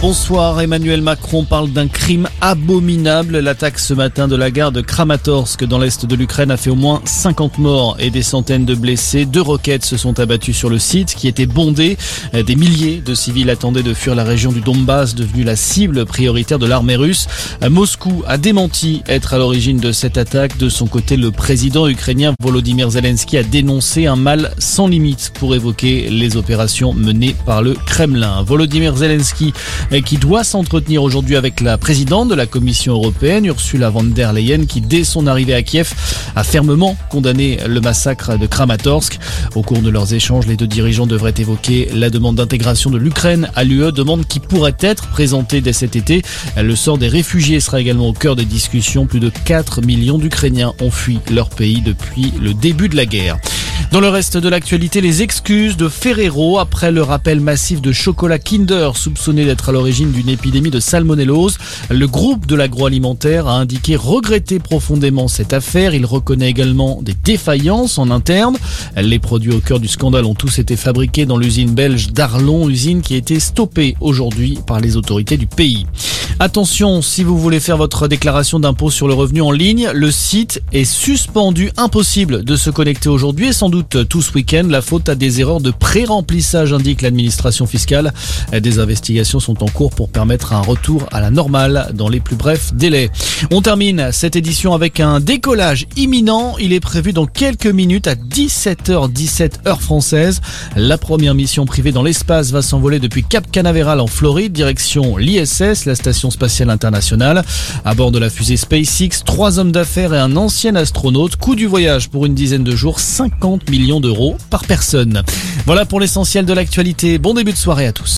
Bonsoir, Emmanuel Macron parle d'un crime abominable. L'attaque ce matin de la gare de Kramatorsk dans l'est de l'Ukraine a fait au moins 50 morts et des centaines de blessés. Deux roquettes se sont abattues sur le site qui était bondé. Des milliers de civils attendaient de fuir la région du Donbass, devenue la cible prioritaire de l'armée russe. Moscou a démenti être à l'origine de cette attaque. De son côté, le président ukrainien Volodymyr Zelensky a dénoncé un mal sans limite pour évoquer les opérations menées par le Kremlin. Volodymyr Zelensky qui doit s'entretenir aujourd'hui avec la présidente de la Commission européenne, Ursula von der Leyen, qui dès son arrivée à Kiev a fermement condamné le massacre de Kramatorsk. Au cours de leurs échanges, les deux dirigeants devraient évoquer la demande d'intégration de l'Ukraine à l'UE, demande qui pourrait être présentée dès cet été. Le sort des réfugiés sera également au cœur des discussions. Plus de 4 millions d'Ukrainiens ont fui leur pays depuis le début de la guerre. Dans le reste de l'actualité, les excuses de Ferrero après le rappel massif de chocolat Kinder soupçonné d'être à l'origine d'une épidémie de salmonellose. Le groupe de l'agroalimentaire a indiqué regretter profondément cette affaire. Il reconnaît également des défaillances en interne. Les produits au cœur du scandale ont tous été fabriqués dans l'usine belge d'Arlon, usine qui a été stoppée aujourd'hui par les autorités du pays. Attention, si vous voulez faire votre déclaration d'impôt sur le revenu en ligne, le site est suspendu. Impossible de se connecter aujourd'hui et sans doute tout ce week-end. La faute à des erreurs de pré-remplissage, indique l'administration fiscale. Des investigations sont en cours pour permettre un retour à la normale dans les plus brefs délais. On termine cette édition avec un décollage imminent. Il est prévu dans quelques minutes à 17h17 heure française. La première mission privée dans l'espace va s'envoler depuis Cap Canaveral en Floride, direction l'ISS, la station spatiale internationale. À bord de la fusée SpaceX, trois hommes d'affaires et un ancien astronaute. Coût du voyage pour une dizaine de jours, 50 millions d'euros par personne. Voilà pour l'essentiel de l'actualité. Bon début de soirée à tous.